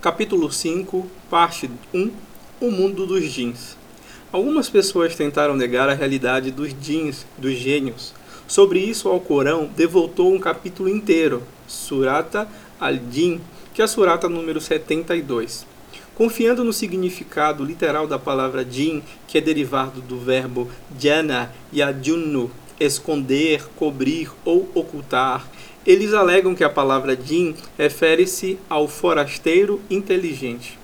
Capítulo 5, parte 1 O mundo dos jins. Algumas pessoas tentaram negar a realidade dos jins, dos gênios. Sobre isso, o Alcorão devotou um capítulo inteiro, Surata al-Jin, que é a Surata número 72. Confiando no significado literal da palavra jin, que é derivado do verbo jana e adjunnu, esconder, cobrir ou ocultar, eles alegam que a palavra jin refere-se ao forasteiro inteligente.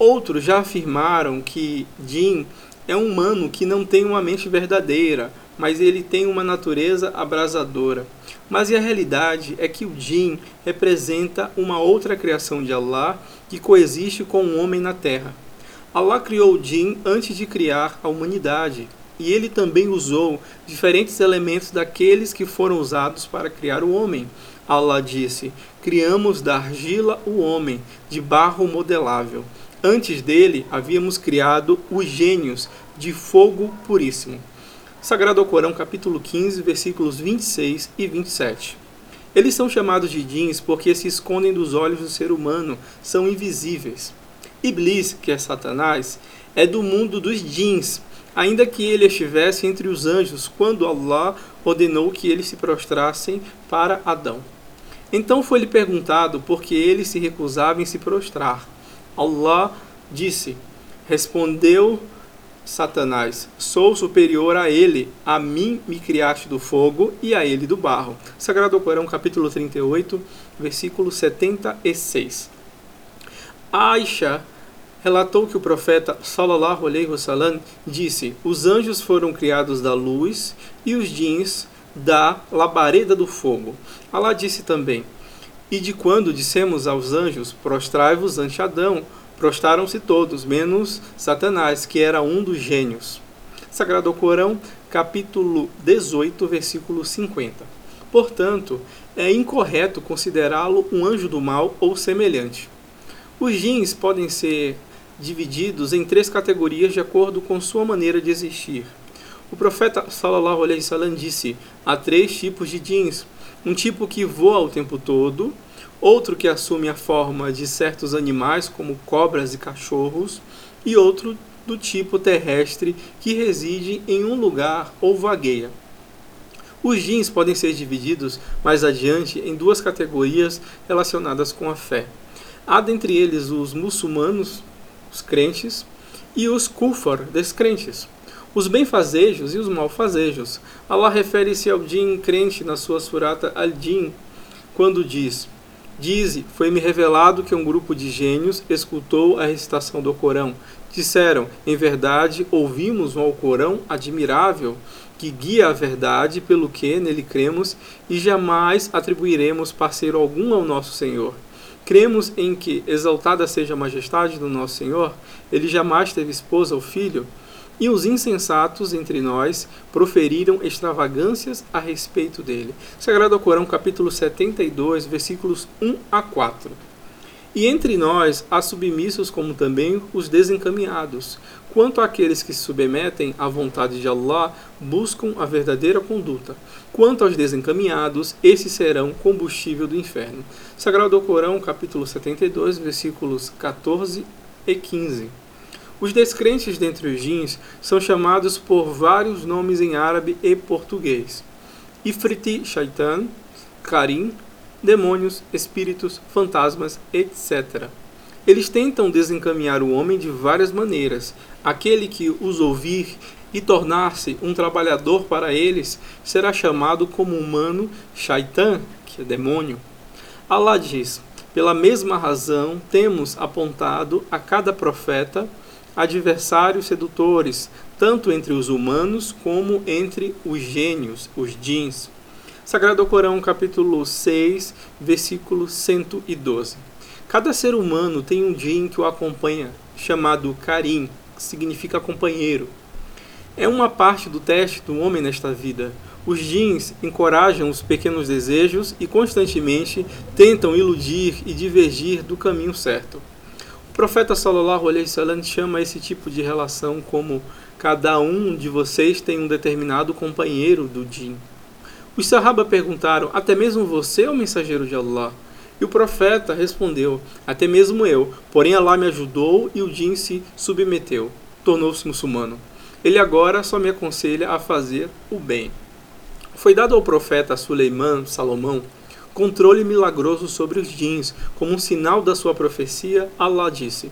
Outros já afirmaram que jin é um humano que não tem uma mente verdadeira, mas ele tem uma natureza abrasadora. Mas a realidade é que o jin representa uma outra criação de Allah que coexiste com o homem na terra. Allah criou o jin antes de criar a humanidade, e ele também usou diferentes elementos daqueles que foram usados para criar o homem. Allah disse: Criamos da argila o homem, de barro modelável. Antes dele, havíamos criado os gênios, de fogo puríssimo. Sagrado Corão, capítulo 15, versículos 26 e 27. Eles são chamados de jeans porque se escondem dos olhos do ser humano, são invisíveis. Iblis, que é Satanás, é do mundo dos jeans, ainda que ele estivesse entre os anjos quando Allah ordenou que eles se prostrassem para Adão. Então foi-lhe perguntado por que ele se recusava em se prostrar. Allah disse: Respondeu Satanás: Sou superior a ele, a mim me criaste do fogo e a ele do barro. Sagrado Corão, capítulo 38, versículo 76. Aisha relatou que o profeta sallallahu alaihi wasallam disse: "Os anjos foram criados da luz e os jins da labareda do fogo". Allah disse também: "E de quando dissemos aos anjos: prostrai-vos ante Adão, prostraram-se todos, menos Satanás, que era um dos gênios". Sagrado Corão, capítulo 18, versículo 50. Portanto, é incorreto considerá-lo um anjo do mal ou semelhante. Os jins podem ser divididos em três categorias de acordo com sua maneira de existir. O profeta sallallahu alaihi wasallam disse: há três tipos de jeans: um tipo que voa o tempo todo, outro que assume a forma de certos animais como cobras e cachorros, e outro do tipo terrestre que reside em um lugar ou vagueia. Os jeans podem ser divididos mais adiante em duas categorias relacionadas com a fé. Há dentre eles os muçulmanos, os crentes, e os kufar, descrentes, os benfazejos e os malfazejos. Allah refere-se ao din crente na sua surata Al-Din, quando diz: Dize, foi-me revelado que um grupo de gênios escutou a recitação do Corão. Disseram, em verdade, ouvimos um Alcorão admirável que guia a verdade pelo que nele cremos e jamais atribuiremos parceiro algum ao nosso Senhor. Cremos em que, exaltada seja a majestade do nosso Senhor, ele jamais teve esposa ou filho, e os insensatos entre nós proferiram extravagâncias a respeito dele. Sagrado Corão, capítulo 72, versículos 1 a 4. E entre nós há submissos como também os desencaminhados. Quanto àqueles que se submetem à vontade de Allah, buscam a verdadeira conduta. Quanto aos desencaminhados, esses serão combustível do inferno. Sagrado Corão, capítulo 72, versículos 14 e 15. Os descrentes dentre os jins são chamados por vários nomes em árabe e português. Ifriti Shaitan, Karim, demônios, espíritos, fantasmas, etc. Eles tentam desencaminhar o homem de várias maneiras. Aquele que os ouvir e tornar-se um trabalhador para eles será chamado como humano Shaitan, que é demônio. Allah diz: pela mesma razão temos apontado a cada profeta adversários sedutores, tanto entre os humanos como entre os gênios, os jins. Sagrado Corão, capítulo 6, versículo 112. Cada ser humano tem um jin que o acompanha, chamado Karim, que significa companheiro. É uma parte do teste do homem nesta vida. Os jins encorajam os pequenos desejos e constantemente tentam iludir e divergir do caminho certo. O profeta sallallahu alaihi wasallam chama esse tipo de relação como cada um de vocês tem um determinado companheiro do jin. Os Sahaba perguntaram: Até mesmo você é o mensageiro de Allah? E o profeta respondeu: Até mesmo eu, porém Allah me ajudou e o Jin se submeteu, tornou-se muçulmano. Ele agora só me aconselha a fazer o bem. Foi dado ao profeta Suleiman, Salomão, controle milagroso sobre os jins, como um sinal da sua profecia, Allah disse: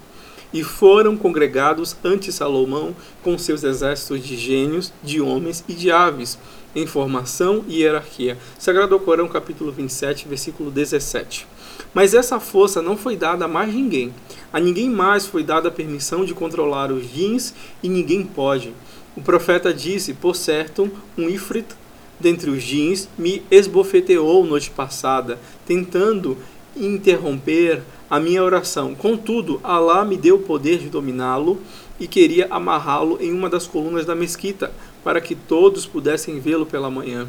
E foram congregados ante Salomão com seus exércitos de gênios, de homens e de aves, em formação e hierarquia. Sagrado Corão, capítulo 27, versículo 17. Mas essa força não foi dada a mais ninguém. A ninguém mais foi dada a permissão de controlar os jins e ninguém pode. O profeta disse, por certo, um ifrit dentre os jeans me esbofeteou noite passada, tentando interromper a minha oração. Contudo, Alá me deu o poder de dominá-lo e queria amarrá-lo em uma das colunas da mesquita, para que todos pudessem vê-lo pela manhã.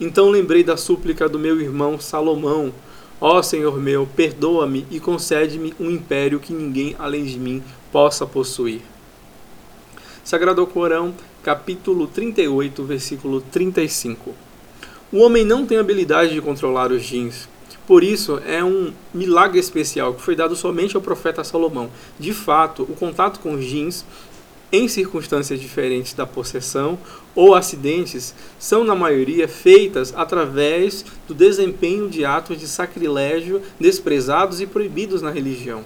Então lembrei da súplica do meu irmão Salomão: Ó oh, Senhor meu, perdoa-me e concede-me um império que ninguém além de mim possa possuir. Sagrado Corão, capítulo 38, versículo 35. O homem não tem habilidade de controlar os jins. Por isso, é um milagre especial que foi dado somente ao profeta Salomão. De fato, o contato com os jins, em circunstâncias diferentes da possessão ou acidentes, são, na maioria, feitas através do desempenho de atos de sacrilégio desprezados e proibidos na religião.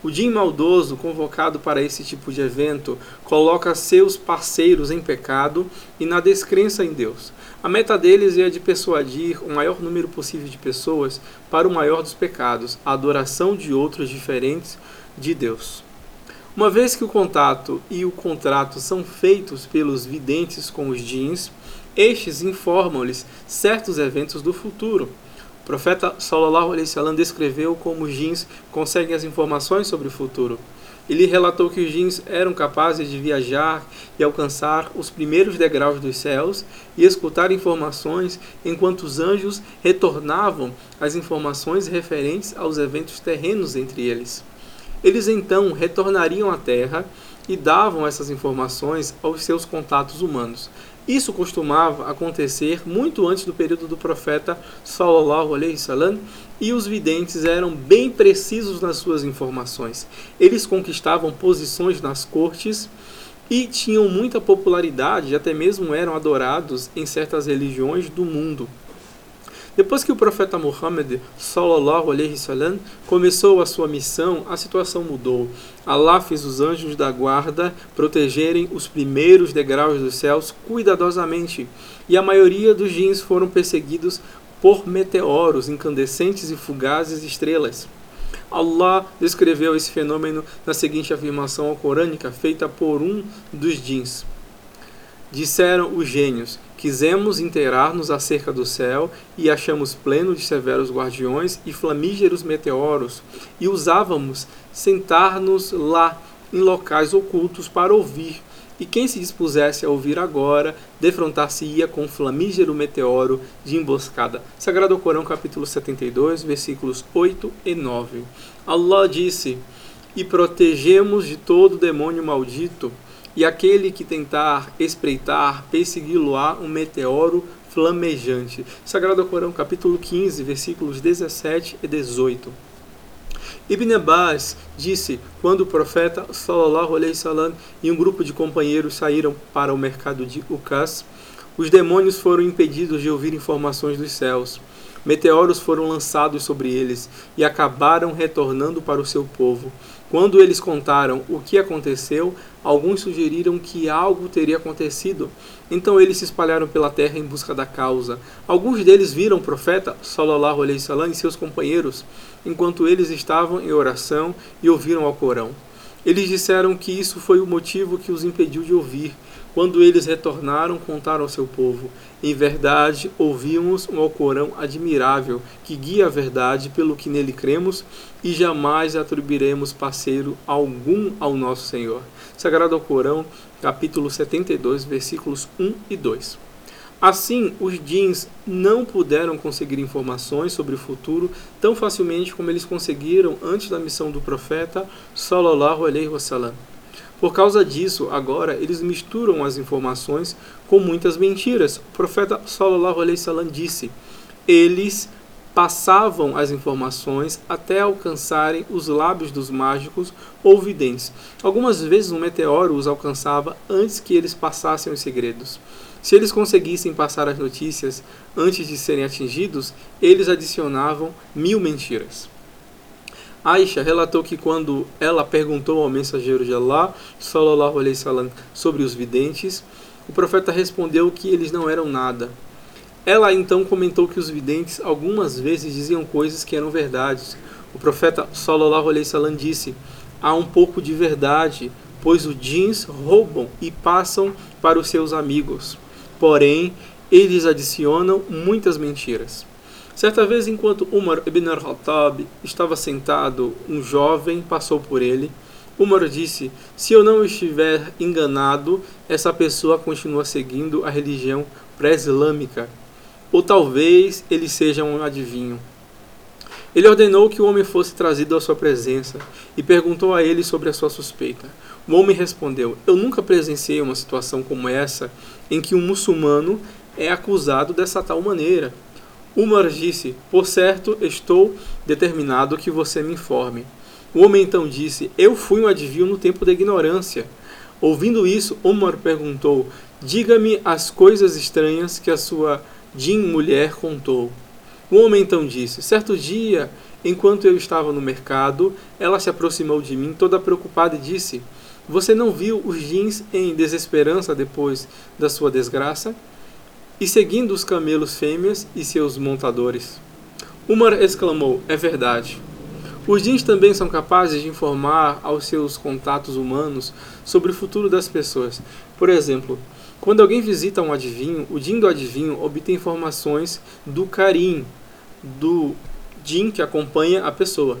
O Jim maldoso, convocado para esse tipo de evento, coloca seus parceiros em pecado e na descrença em Deus. A meta deles é de persuadir o maior número possível de pessoas para o maior dos pecados, a adoração de outros diferentes de Deus. Uma vez que o contato e o contrato são feitos pelos videntes com os jeans, estes informam-lhes certos eventos do futuro profeta Sallallahu Alaihi Wasallam descreveu como os jins conseguem as informações sobre o futuro. Ele relatou que os jins eram capazes de viajar e alcançar os primeiros degraus dos céus e escutar informações enquanto os anjos retornavam as informações referentes aos eventos terrenos entre eles. Eles então retornariam à Terra e davam essas informações aos seus contatos humanos. Isso costumava acontecer muito antes do período do profeta Sallallahu Alaihi Wasallam e os videntes eram bem precisos nas suas informações. Eles conquistavam posições nas cortes e tinham muita popularidade, até mesmo eram adorados em certas religiões do mundo. Depois que o profeta Muhammad sallallahu alaihi wasallam começou a sua missão, a situação mudou. Allah fez os anjos da guarda protegerem os primeiros degraus dos céus cuidadosamente, e a maioria dos jins foram perseguidos por meteoros incandescentes e fugazes estrelas. Allah descreveu esse fenômeno na seguinte afirmação corânica feita por um dos jins. Disseram os gênios: Quisemos inteirar-nos acerca do céu e achamos pleno de severos guardiões e flamígeros meteoros, e usávamos sentar-nos lá em locais ocultos para ouvir. E quem se dispusesse a ouvir agora, defrontar-se-ia com flamígero meteoro de emboscada. Sagrado Corão, capítulo 72, versículos 8 e 9. Allah disse: E protegemos de todo demônio maldito e aquele que tentar espreitar, persegui-lo-á um meteoro flamejante. Sagrado Corão, capítulo 15, versículos 17 e 18. Ibn Abbas disse, quando o profeta sallallahu alaihi wasallam e um grupo de companheiros saíram para o mercado de Ucas, os demônios foram impedidos de ouvir informações dos céus. Meteoros foram lançados sobre eles e acabaram retornando para o seu povo. Quando eles contaram o que aconteceu, alguns sugeriram que algo teria acontecido. Então eles se espalharam pela terra em busca da causa. Alguns deles viram o profeta sallallahu alaihi wasallam e seus companheiros enquanto eles estavam em oração e ouviram ao Corão. Eles disseram que isso foi o motivo que os impediu de ouvir quando eles retornaram, contaram ao seu povo: Em verdade, ouvimos um Alcorão admirável que guia a verdade pelo que nele cremos e jamais atribuiremos parceiro algum ao nosso Senhor. Sagrado Alcorão, capítulo 72, versículos 1 e 2. Assim, os jeans não puderam conseguir informações sobre o futuro tão facilmente como eles conseguiram antes da missão do profeta sallallahu alaihi wasallam. Por causa disso, agora eles misturam as informações com muitas mentiras. O profeta sallallahu alaihi wasallam disse: "Eles passavam as informações até alcançarem os lábios dos mágicos ou videntes. Algumas vezes um meteoro os alcançava antes que eles passassem os segredos. Se eles conseguissem passar as notícias antes de serem atingidos, eles adicionavam mil mentiras. Aisha relatou que quando ela perguntou ao mensageiro de Allah, sallallahu alaihi wasallam, sobre os videntes, o profeta respondeu que eles não eram nada. Ela então comentou que os videntes algumas vezes diziam coisas que eram verdades. O profeta sallallahu alaihi wasallam disse: "Há um pouco de verdade, pois os jeans roubam e passam para os seus amigos. Porém, eles adicionam muitas mentiras." Certa vez, enquanto Umar ibn al-Khattab estava sentado, um jovem passou por ele. Umar disse: Se eu não estiver enganado, essa pessoa continua seguindo a religião pré-islâmica. Ou talvez ele seja um adivinho. Ele ordenou que o homem fosse trazido à sua presença e perguntou a ele sobre a sua suspeita. O homem respondeu: Eu nunca presenciei uma situação como essa em que um muçulmano é acusado dessa tal maneira. Umar disse: Por certo, estou determinado que você me informe. O homem então disse: Eu fui um adivinho no tempo da ignorância. Ouvindo isso, Umar perguntou: Diga-me as coisas estranhas que a sua Jin mulher contou. O homem então disse: Certo dia, enquanto eu estava no mercado, ela se aproximou de mim, toda preocupada, e disse: Você não viu os jeans em desesperança depois da sua desgraça? E seguindo os camelos fêmeas e seus montadores. Umar exclamou: É verdade. Os jeans também são capazes de informar aos seus contatos humanos sobre o futuro das pessoas. Por exemplo, quando alguém visita um adivinho, o jin do adivinho obtém informações do Karim, do jin que acompanha a pessoa,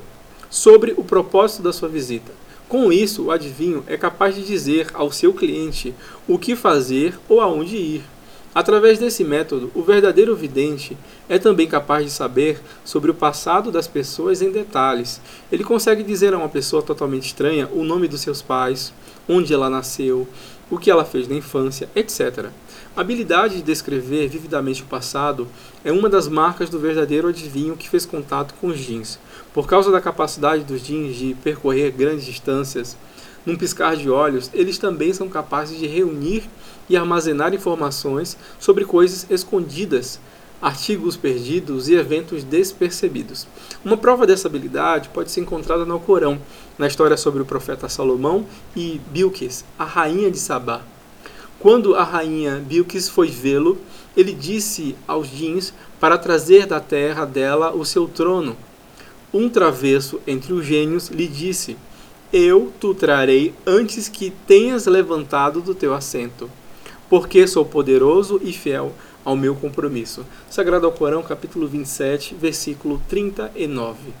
sobre o propósito da sua visita. Com isso, o adivinho é capaz de dizer ao seu cliente o que fazer ou aonde ir. Através desse método, o verdadeiro vidente é também capaz de saber sobre o passado das pessoas em detalhes. Ele consegue dizer a uma pessoa totalmente estranha o nome dos seus pais, onde ela nasceu, o que ela fez na infância, etc. A habilidade de descrever vividamente o passado é uma das marcas do verdadeiro adivinho que fez contato com os jeans. Por causa da capacidade dos jeans de percorrer grandes distâncias, num piscar de olhos, eles também são capazes de reunir e armazenar informações sobre coisas escondidas, artigos perdidos e eventos despercebidos. Uma prova dessa habilidade pode ser encontrada no Corão, na história sobre o profeta Salomão e Bilquis, a rainha de Sabá. Quando a rainha Bilquis foi vê-lo, ele disse aos jeans para trazer da terra dela o seu trono. Um travesso entre os gênios lhe disse: Eu tu trarei antes que tenhas levantado do teu assento porque sou poderoso e fiel ao meu compromisso. Sagrado ao Corão, capítulo 27, versículo 39.